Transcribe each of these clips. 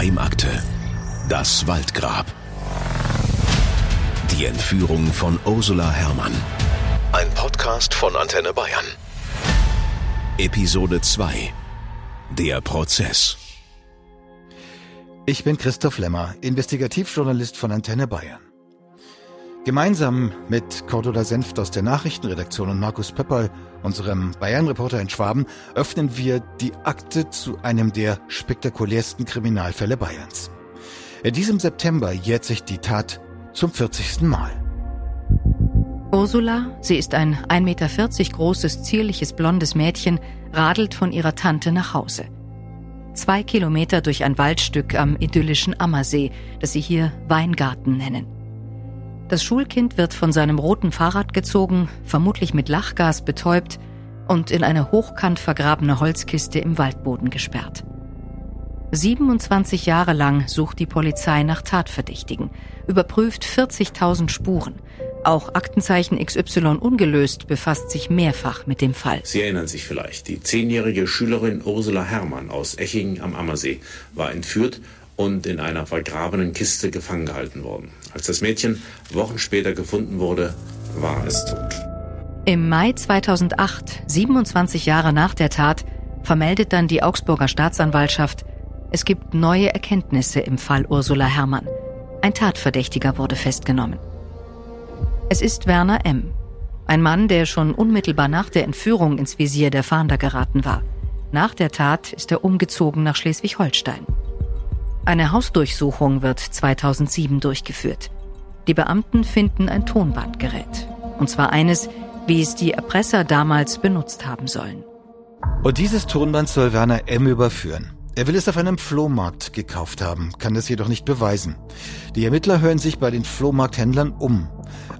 Geheimakte. Das Waldgrab. Die Entführung von Ursula Herrmann. Ein Podcast von Antenne Bayern. Episode 2. Der Prozess. Ich bin Christoph Lemmer, Investigativjournalist von Antenne Bayern. Gemeinsam mit Cordula Senft aus der Nachrichtenredaktion und Markus Pöpperl, unserem Bayern-Reporter in Schwaben, öffnen wir die Akte zu einem der spektakulärsten Kriminalfälle Bayerns. In diesem September jährt sich die Tat zum 40. Mal. Ursula, sie ist ein 1,40 Meter großes, zierliches, blondes Mädchen, radelt von ihrer Tante nach Hause. Zwei Kilometer durch ein Waldstück am idyllischen Ammersee, das sie hier Weingarten nennen. Das Schulkind wird von seinem roten Fahrrad gezogen, vermutlich mit Lachgas betäubt und in eine hochkant vergrabene Holzkiste im Waldboden gesperrt. 27 Jahre lang sucht die Polizei nach Tatverdächtigen, überprüft 40.000 Spuren. Auch Aktenzeichen XY ungelöst befasst sich mehrfach mit dem Fall. Sie erinnern sich vielleicht, die zehnjährige Schülerin Ursula Herrmann aus Echingen am Ammersee war entführt und in einer vergrabenen Kiste gefangen gehalten worden. Als das Mädchen Wochen später gefunden wurde, war es tot. Im Mai 2008, 27 Jahre nach der Tat, vermeldet dann die Augsburger Staatsanwaltschaft, es gibt neue Erkenntnisse im Fall Ursula Herrmann. Ein Tatverdächtiger wurde festgenommen. Es ist Werner M., ein Mann, der schon unmittelbar nach der Entführung ins Visier der Fahnder geraten war. Nach der Tat ist er umgezogen nach Schleswig-Holstein. Eine Hausdurchsuchung wird 2007 durchgeführt. Die Beamten finden ein Tonbandgerät. Und zwar eines, wie es die Erpresser damals benutzt haben sollen. Und dieses Tonband soll Werner M. überführen. Er will es auf einem Flohmarkt gekauft haben, kann es jedoch nicht beweisen. Die Ermittler hören sich bei den Flohmarkthändlern um,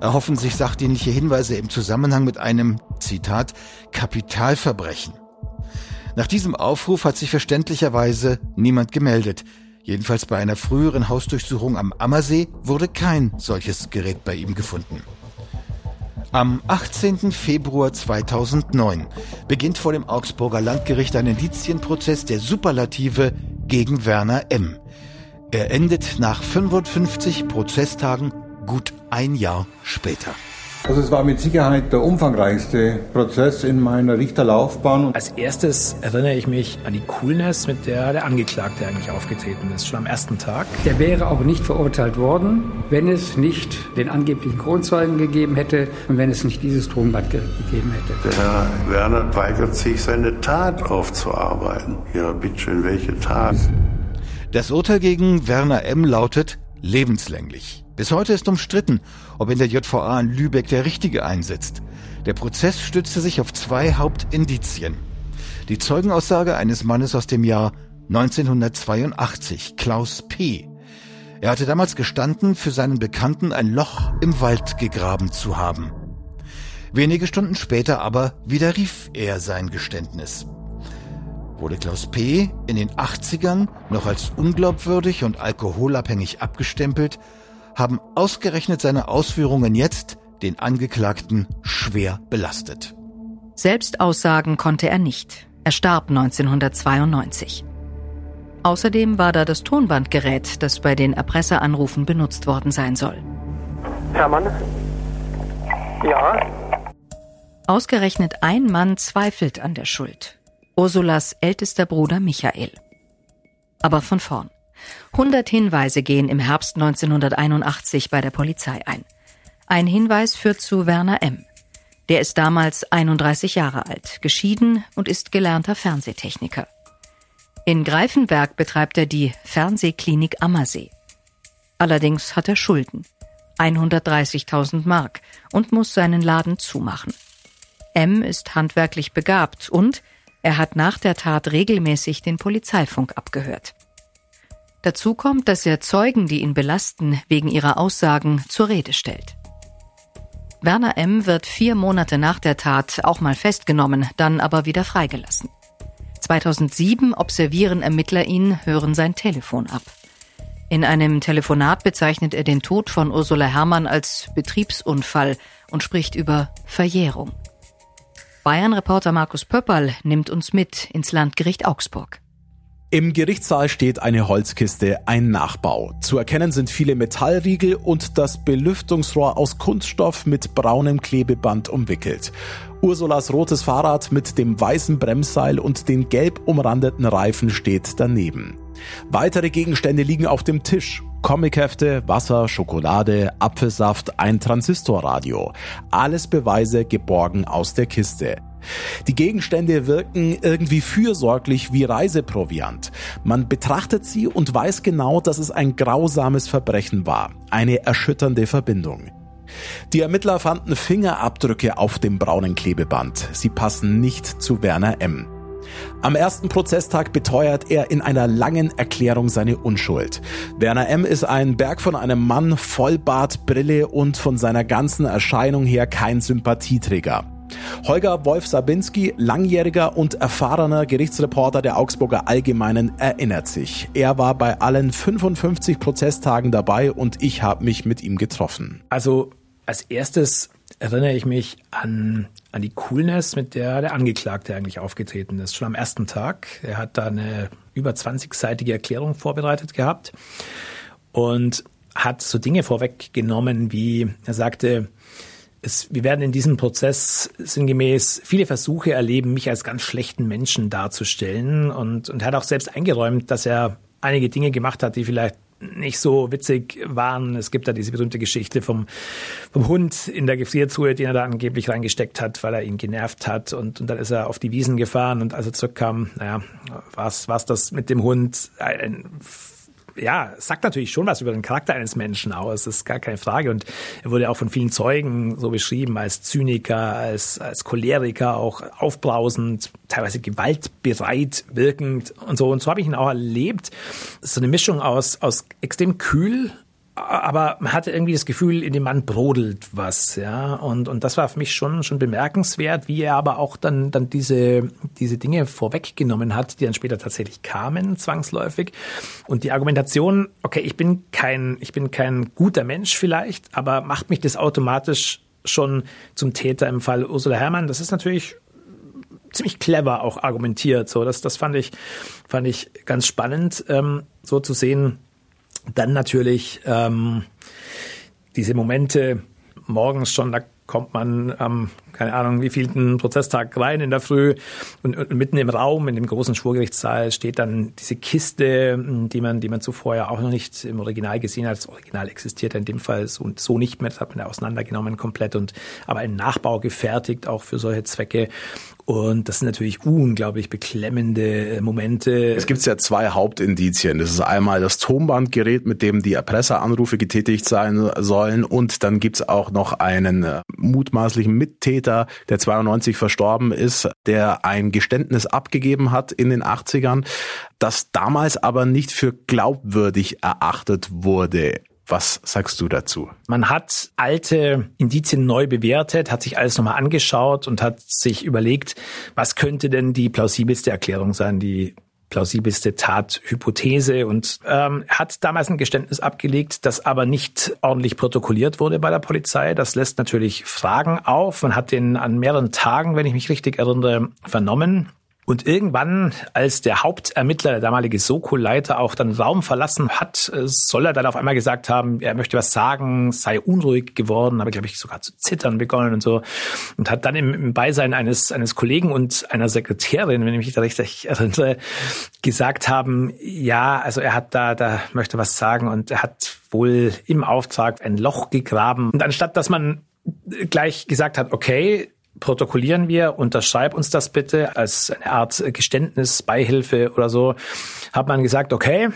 erhoffen sich sachdienliche Hinweise im Zusammenhang mit einem, Zitat, Kapitalverbrechen. Nach diesem Aufruf hat sich verständlicherweise niemand gemeldet. Jedenfalls bei einer früheren Hausdurchsuchung am Ammersee wurde kein solches Gerät bei ihm gefunden. Am 18. Februar 2009 beginnt vor dem Augsburger Landgericht ein Indizienprozess der Superlative gegen Werner M. Er endet nach 55 Prozesstagen gut ein Jahr später. Also es war mit Sicherheit der umfangreichste Prozess in meiner Richterlaufbahn. Als erstes erinnere ich mich an die Coolness, mit der der Angeklagte eigentlich aufgetreten ist, schon am ersten Tag. Der wäre auch nicht verurteilt worden, wenn es nicht den angeblichen Kronzeugen gegeben hätte und wenn es nicht dieses Tonband gegeben hätte. Der Herr Werner weigert sich, seine Tat aufzuarbeiten. Ja, bitteschön, welche Tat? Das Urteil gegen Werner M. lautet lebenslänglich. Bis heute ist umstritten, ob in der JVA in Lübeck der Richtige einsetzt. Der Prozess stützte sich auf zwei Hauptindizien. Die Zeugenaussage eines Mannes aus dem Jahr 1982, Klaus P. Er hatte damals gestanden, für seinen Bekannten ein Loch im Wald gegraben zu haben. Wenige Stunden später aber widerrief er sein Geständnis. Wurde Klaus P. in den 80ern noch als unglaubwürdig und alkoholabhängig abgestempelt, haben ausgerechnet seine Ausführungen jetzt den Angeklagten schwer belastet. Selbstaussagen konnte er nicht. Er starb 1992. Außerdem war da das Tonbandgerät, das bei den Erpresseranrufen benutzt worden sein soll. Hermann? Ja? Ausgerechnet ein Mann zweifelt an der Schuld. Ursulas ältester Bruder Michael. Aber von vorn. 100 Hinweise gehen im Herbst 1981 bei der Polizei ein. Ein Hinweis führt zu Werner M. Der ist damals 31 Jahre alt, geschieden und ist gelernter Fernsehtechniker. In Greifenberg betreibt er die Fernsehklinik Ammersee. Allerdings hat er Schulden. 130.000 Mark und muss seinen Laden zumachen. M ist handwerklich begabt und er hat nach der Tat regelmäßig den Polizeifunk abgehört. Dazu kommt, dass er Zeugen, die ihn belasten, wegen ihrer Aussagen zur Rede stellt. Werner M. wird vier Monate nach der Tat auch mal festgenommen, dann aber wieder freigelassen. 2007 observieren Ermittler ihn, hören sein Telefon ab. In einem Telefonat bezeichnet er den Tod von Ursula Herrmann als Betriebsunfall und spricht über Verjährung. Bayern-Reporter Markus Pöpperl nimmt uns mit ins Landgericht Augsburg. Im Gerichtssaal steht eine Holzkiste, ein Nachbau. Zu erkennen sind viele Metallriegel und das Belüftungsrohr aus Kunststoff mit braunem Klebeband umwickelt. Ursulas rotes Fahrrad mit dem weißen Bremsseil und den gelb umrandeten Reifen steht daneben. Weitere Gegenstände liegen auf dem Tisch. Comichefte, Wasser, Schokolade, Apfelsaft, ein Transistorradio. Alles Beweise geborgen aus der Kiste. Die Gegenstände wirken irgendwie fürsorglich wie Reiseproviant. Man betrachtet sie und weiß genau, dass es ein grausames Verbrechen war. Eine erschütternde Verbindung. Die Ermittler fanden Fingerabdrücke auf dem braunen Klebeband. Sie passen nicht zu Werner M. Am ersten Prozesstag beteuert er in einer langen Erklärung seine Unschuld. Werner M. ist ein Berg von einem Mann, Vollbart, Brille und von seiner ganzen Erscheinung her kein Sympathieträger. Holger Wolf Sabinski, langjähriger und erfahrener Gerichtsreporter der Augsburger Allgemeinen, erinnert sich. Er war bei allen 55 Prozesstagen dabei und ich habe mich mit ihm getroffen. Also als erstes erinnere ich mich an, an die Coolness, mit der der Angeklagte eigentlich aufgetreten ist. Schon am ersten Tag. Er hat da eine über 20-seitige Erklärung vorbereitet gehabt und hat so Dinge vorweggenommen, wie er sagte, es, wir werden in diesem Prozess sinngemäß viele Versuche erleben, mich als ganz schlechten Menschen darzustellen. Und, und er hat auch selbst eingeräumt, dass er einige Dinge gemacht hat, die vielleicht nicht so witzig waren. Es gibt da diese berühmte Geschichte vom, vom Hund in der Gefriertruhe, den er da angeblich reingesteckt hat, weil er ihn genervt hat. Und, und dann ist er auf die Wiesen gefahren und als er zurückkam, naja, war es das mit dem Hund ein ja, sagt natürlich schon was über den Charakter eines Menschen aus, das ist gar keine Frage. Und er wurde auch von vielen Zeugen so beschrieben als Zyniker, als, als Choleriker, auch aufbrausend, teilweise gewaltbereit wirkend und so. Und so habe ich ihn auch erlebt. So eine Mischung aus, aus extrem kühl aber man hatte irgendwie das Gefühl, in dem Mann brodelt was, ja. Und, und das war für mich schon, schon bemerkenswert, wie er aber auch dann, dann diese, diese Dinge vorweggenommen hat, die dann später tatsächlich kamen, zwangsläufig. Und die Argumentation, okay, ich bin kein, ich bin kein guter Mensch vielleicht, aber macht mich das automatisch schon zum Täter im Fall Ursula Herrmann. Das ist natürlich ziemlich clever auch argumentiert. So, das, das fand ich, fand ich ganz spannend, ähm, so zu sehen, dann natürlich ähm, diese Momente morgens schon, da kommt man am, keine Ahnung, wie vielten Prozesstag rein in der Früh und, und, mitten im Raum, in dem großen Schwurgerichtssaal, steht dann diese Kiste, die man, die man zuvor ja auch noch nicht im Original gesehen hat. Das Original existiert in dem Fall so, so nicht mehr, das hat man ja auseinandergenommen komplett und aber ein Nachbau gefertigt, auch für solche Zwecke. Und das sind natürlich unglaublich beklemmende äh, Momente. Es gibt ja zwei Hauptindizien. Das ist einmal das Tonbandgerät, mit dem die Erpresseranrufe getätigt sein sollen. Und dann gibt's auch noch einen äh, mutmaßlichen Mittäter, der 92 verstorben ist, der ein Geständnis abgegeben hat in den 80ern, das damals aber nicht für glaubwürdig erachtet wurde. Was sagst du dazu? Man hat alte Indizien neu bewertet, hat sich alles nochmal angeschaut und hat sich überlegt, was könnte denn die plausibelste Erklärung sein, die plausibelste Tathypothese und ähm, hat damals ein Geständnis abgelegt, das aber nicht ordentlich protokolliert wurde bei der Polizei. Das lässt natürlich Fragen auf. Man hat den an mehreren Tagen, wenn ich mich richtig erinnere, vernommen. Und irgendwann, als der Hauptermittler, der damalige Soko-Leiter, auch dann Raum verlassen hat, äh, soll er dann auf einmal gesagt haben, er möchte was sagen, sei unruhig geworden, habe, glaube ich, sogar zu zittern begonnen und so. Und hat dann im, Beisein eines, eines Kollegen und einer Sekretärin, wenn ich mich da richtig erinnere, gesagt haben, ja, also er hat da, da möchte was sagen und er hat wohl im Auftrag ein Loch gegraben. Und anstatt, dass man gleich gesagt hat, okay, protokollieren wir, unterschreib uns das bitte als eine Art Geständnis, Beihilfe oder so, hat man gesagt, okay,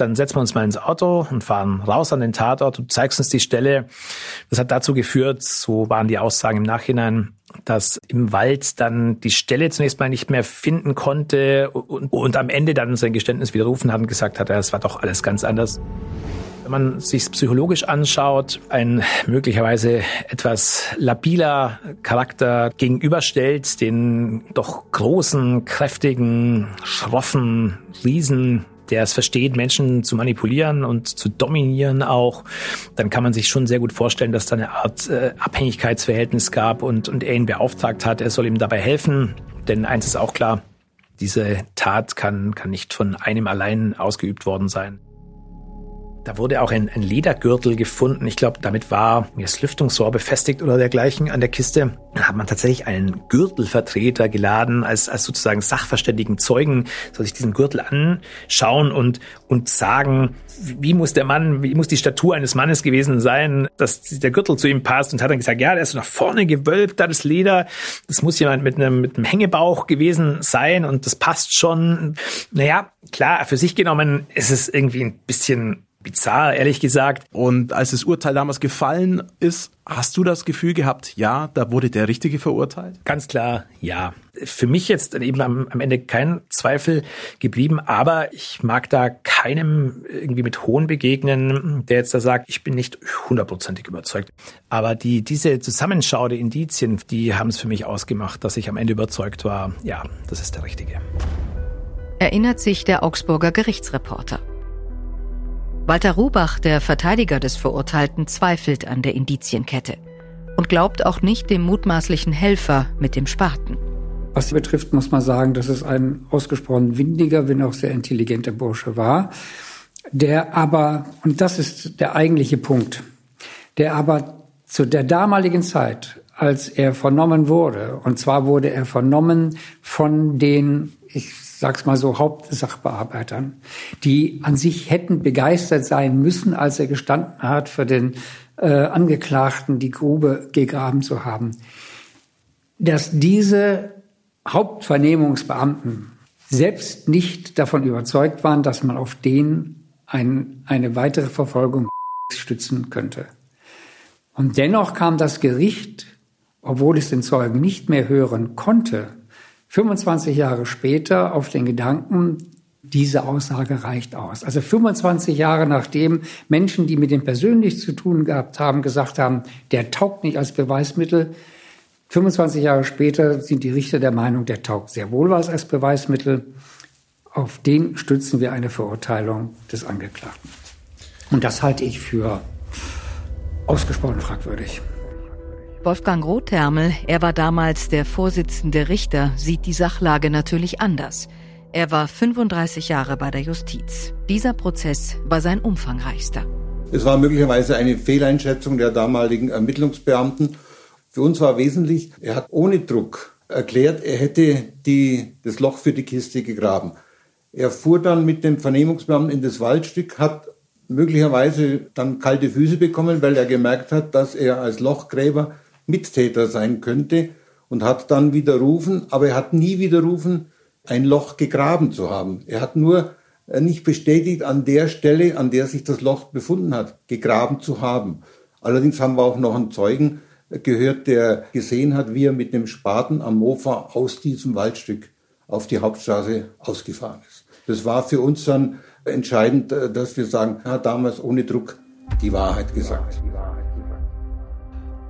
dann setzen wir uns mal ins Auto und fahren raus an den Tatort. Du zeigst uns die Stelle. Das hat dazu geführt, so waren die Aussagen im Nachhinein, dass im Wald dann die Stelle zunächst mal nicht mehr finden konnte und, und am Ende dann sein Geständnis widerrufen hat und gesagt hat, es war doch alles ganz anders. Wenn man sich psychologisch anschaut, ein möglicherweise etwas labiler Charakter gegenüberstellt, den doch großen, kräftigen, schroffen Riesen, der es versteht, Menschen zu manipulieren und zu dominieren auch, dann kann man sich schon sehr gut vorstellen, dass da eine Art äh, Abhängigkeitsverhältnis gab und, und er ihn beauftragt hat, er soll ihm dabei helfen. Denn eins ist auch klar, Diese Tat kann, kann nicht von einem allein ausgeübt worden sein. Da wurde auch ein, ein Ledergürtel gefunden. Ich glaube, damit war das Lüftungsrohr befestigt oder dergleichen an der Kiste. Da hat man tatsächlich einen Gürtelvertreter geladen, als, als sozusagen sachverständigen Zeugen, soll sich diesen Gürtel anschauen und, und sagen, wie muss der Mann, wie muss die Statur eines Mannes gewesen sein, dass der Gürtel zu ihm passt und hat dann gesagt, ja, der ist nach vorne gewölbt, da das Leder, das muss jemand mit einem, mit einem Hängebauch gewesen sein und das passt schon. Naja, klar, für sich genommen ist es irgendwie ein bisschen bizarr, ehrlich gesagt. Und als das Urteil damals gefallen ist, hast du das Gefühl gehabt, ja, da wurde der Richtige verurteilt? Ganz klar, ja. Für mich jetzt eben am, am Ende kein Zweifel geblieben, aber ich mag da keinem irgendwie mit Hohn begegnen, der jetzt da sagt, ich bin nicht hundertprozentig überzeugt. Aber die, diese Zusammenschau der Indizien, die haben es für mich ausgemacht, dass ich am Ende überzeugt war, ja, das ist der Richtige. Erinnert sich der Augsburger Gerichtsreporter. Walter Rubach, der Verteidiger des Verurteilten, zweifelt an der Indizienkette und glaubt auch nicht dem mutmaßlichen Helfer mit dem Spaten. Was sie betrifft, muss man sagen, dass es ein ausgesprochen windiger, wenn auch sehr intelligenter Bursche war, der aber, und das ist der eigentliche Punkt, der aber zu der damaligen Zeit, als er vernommen wurde, und zwar wurde er vernommen von den, ich sag's mal so, Hauptsachbearbeitern, die an sich hätten begeistert sein müssen, als er gestanden hat, für den äh, Angeklagten die Grube gegraben zu haben, dass diese Hauptvernehmungsbeamten selbst nicht davon überzeugt waren, dass man auf den ein, eine weitere Verfolgung stützen könnte. Und dennoch kam das Gericht, obwohl es den Zeugen nicht mehr hören konnte, 25 Jahre später auf den Gedanken, diese Aussage reicht aus. Also 25 Jahre nachdem Menschen, die mit dem persönlich zu tun gehabt haben, gesagt haben, der taugt nicht als Beweismittel. 25 Jahre später sind die Richter der Meinung, der taugt sehr wohl was als Beweismittel. Auf den stützen wir eine Verurteilung des Angeklagten. Und das halte ich für ausgesprochen fragwürdig. Wolfgang Rothermel, er war damals der Vorsitzende Richter, sieht die Sachlage natürlich anders. Er war 35 Jahre bei der Justiz. Dieser Prozess war sein umfangreichster. Es war möglicherweise eine Fehleinschätzung der damaligen Ermittlungsbeamten. Für uns war wesentlich, er hat ohne Druck erklärt, er hätte die, das Loch für die Kiste gegraben. Er fuhr dann mit dem Vernehmungsbeamten in das Waldstück, hat möglicherweise dann kalte Füße bekommen, weil er gemerkt hat, dass er als Lochgräber Mittäter sein könnte und hat dann widerrufen, aber er hat nie widerrufen, ein Loch gegraben zu haben. Er hat nur äh, nicht bestätigt, an der Stelle, an der sich das Loch befunden hat, gegraben zu haben. Allerdings haben wir auch noch einen Zeugen äh, gehört, der gesehen hat, wie er mit dem Spaten am Mofa aus diesem Waldstück auf die Hauptstraße ausgefahren ist. Das war für uns dann entscheidend, äh, dass wir sagen, er hat damals ohne Druck die Wahrheit gesagt.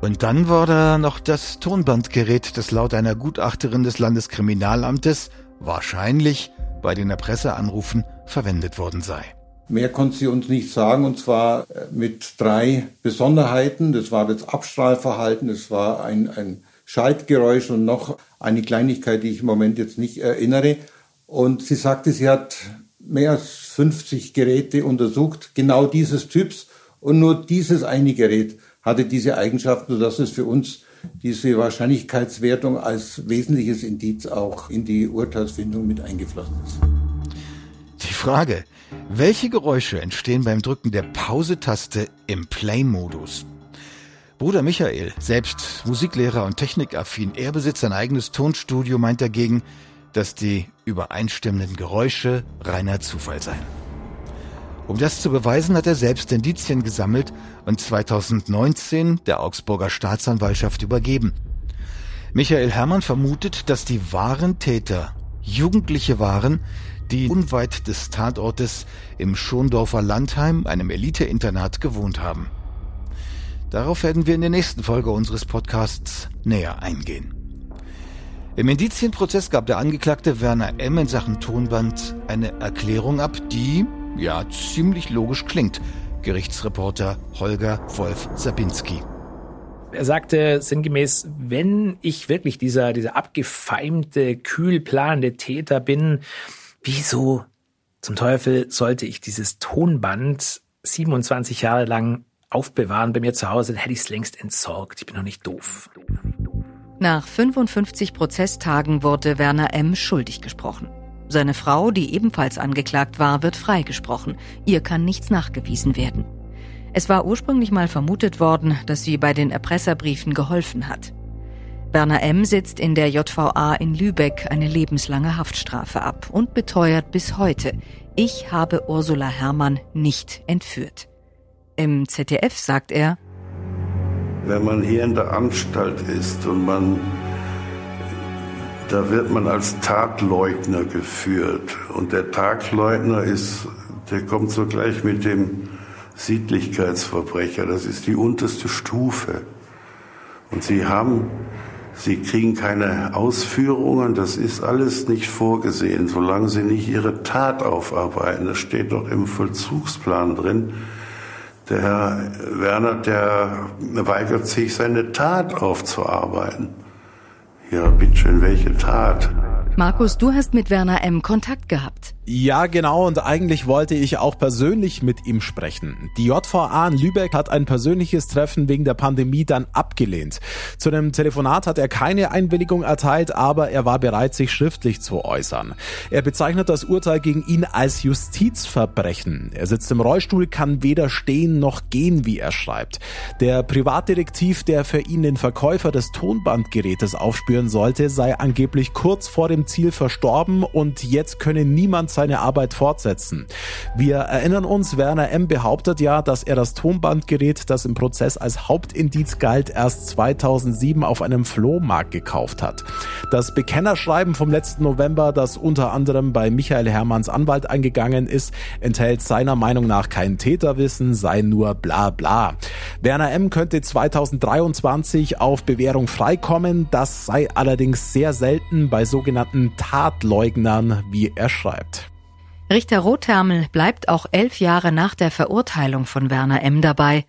Und dann war da noch das Tonbandgerät, das laut einer Gutachterin des Landeskriminalamtes wahrscheinlich bei den Erpresseranrufen verwendet worden sei. Mehr konnte sie uns nicht sagen, und zwar äh, mit drei Besonderheiten. Das war das Abstrahlverhalten, das war ein, ein Schaltgeräusch und noch eine Kleinigkeit, die ich im Moment jetzt nicht erinnere. Und sie sagte, sie hat mehr als 50 Geräte untersucht, genau dieses Typs, und nur dieses eine Gerät hatte diese Eigenschaften, sodass es für uns diese Wahrscheinlichkeitswertung als wesentliches Indiz auch in die Urteilsfindung mit eingeflossen ist. Die Frage, welche Geräusche entstehen beim Drücken der Pause-Taste im Play-Modus? Bruder Michael, selbst Musiklehrer und technikaffin, er besitzt ein eigenes Tonstudio, meint dagegen, dass die übereinstimmenden Geräusche reiner Zufall seien. Um das zu beweisen, hat er selbst Indizien gesammelt und 2019 der Augsburger Staatsanwaltschaft übergeben. Michael Herrmann vermutet, dass die wahren Täter Jugendliche waren, die unweit des Tatortes im Schondorfer Landheim, einem Elite-Internat, gewohnt haben. Darauf werden wir in der nächsten Folge unseres Podcasts näher eingehen. Im Indizienprozess gab der Angeklagte Werner M. in Sachen Tonband eine Erklärung ab, die ja ziemlich logisch klingt. Gerichtsreporter Holger Wolf Sabinski. Er sagte sinngemäß, wenn ich wirklich dieser, dieser abgefeimte, kühl planende Täter bin, wieso zum Teufel sollte ich dieses Tonband 27 Jahre lang aufbewahren bei mir zu Hause, dann hätte ich es längst entsorgt. Ich bin noch nicht doof. Nach 55 Prozesstagen wurde Werner M. schuldig gesprochen. Seine Frau, die ebenfalls angeklagt war, wird freigesprochen. Ihr kann nichts nachgewiesen werden. Es war ursprünglich mal vermutet worden, dass sie bei den Erpresserbriefen geholfen hat. Werner M. sitzt in der JVA in Lübeck eine lebenslange Haftstrafe ab und beteuert bis heute, ich habe Ursula Herrmann nicht entführt. Im ZDF sagt er, wenn man hier in der Anstalt ist und man, da wird man als Tatleugner geführt. Und der Tatleugner ist, der kommt sogleich mit dem Sittlichkeitsverbrecher. Das ist die unterste Stufe. Und sie haben, sie kriegen keine Ausführungen. Das ist alles nicht vorgesehen, solange sie nicht ihre Tat aufarbeiten. Das steht doch im Vollzugsplan drin der Herr Werner, der weigert sich, seine Tat aufzuarbeiten. Ja, bitteschön, welche Tat? Markus, du hast mit Werner M. Kontakt gehabt. Ja, genau, und eigentlich wollte ich auch persönlich mit ihm sprechen. Die JVA in Lübeck hat ein persönliches Treffen wegen der Pandemie dann abgelehnt. Zu einem Telefonat hat er keine Einwilligung erteilt, aber er war bereit, sich schriftlich zu äußern. Er bezeichnet das Urteil gegen ihn als Justizverbrechen. Er sitzt im Rollstuhl, kann weder stehen noch gehen, wie er schreibt. Der Privatdetektiv, der für ihn den Verkäufer des Tonbandgerätes aufspüren sollte, sei angeblich kurz vor dem Ziel verstorben und jetzt könne niemand seine Arbeit fortsetzen. Wir erinnern uns, Werner M. behauptet ja, dass er das Tonbandgerät, das im Prozess als Hauptindiz galt, erst 2007 auf einem Flohmarkt gekauft hat. Das Bekennerschreiben vom letzten November, das unter anderem bei Michael Hermanns Anwalt eingegangen ist, enthält seiner Meinung nach kein Täterwissen, sei nur bla bla. Werner M. könnte 2023 auf Bewährung freikommen, das sei allerdings sehr selten bei sogenannten Tatleugnern, wie er schreibt. Richter Rothermel bleibt auch elf Jahre nach der Verurteilung von Werner M. dabei.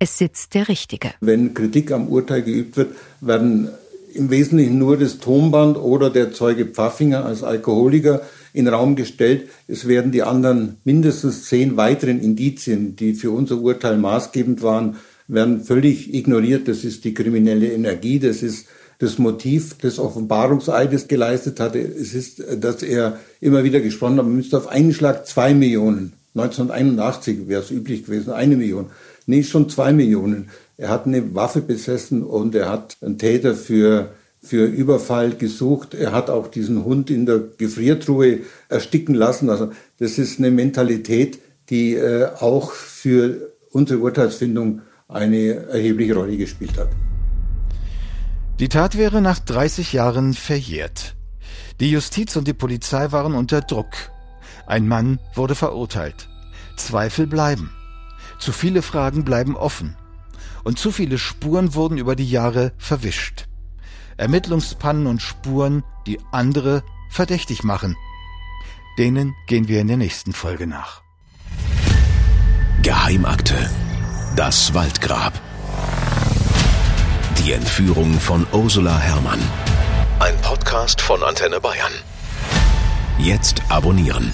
Es sitzt der Richtige. Wenn Kritik am Urteil geübt wird, werden im Wesentlichen nur das Tonband oder der Zeuge Pfaffinger als Alkoholiker in Raum gestellt. Es werden die anderen mindestens zehn weiteren Indizien, die für unser Urteil maßgebend waren, werden völlig ignoriert. Das ist die kriminelle Energie, das ist das Motiv des Offenbarungseides geleistet hatte. Es ist, dass er immer wieder gesprochen hat, man müsste auf einen Schlag zwei Millionen. 1981 wäre es üblich gewesen, eine Million. Nee, schon zwei Millionen. Er hat eine Waffe besessen und er hat einen Täter für, für Überfall gesucht. Er hat auch diesen Hund in der Gefriertruhe ersticken lassen. Also das ist eine Mentalität, die äh, auch für unsere Urteilsfindung eine erhebliche Rolle gespielt hat. Die Tat wäre nach 30 Jahren verjährt. Die Justiz und die Polizei waren unter Druck. Ein Mann wurde verurteilt. Zweifel bleiben. Zu viele Fragen bleiben offen. Und zu viele Spuren wurden über die Jahre verwischt. Ermittlungspannen und Spuren, die andere verdächtig machen. Denen gehen wir in der nächsten Folge nach. Geheimakte. Das Waldgrab. Die Entführung von Ursula Herrmann. Ein Podcast von Antenne Bayern. Jetzt abonnieren.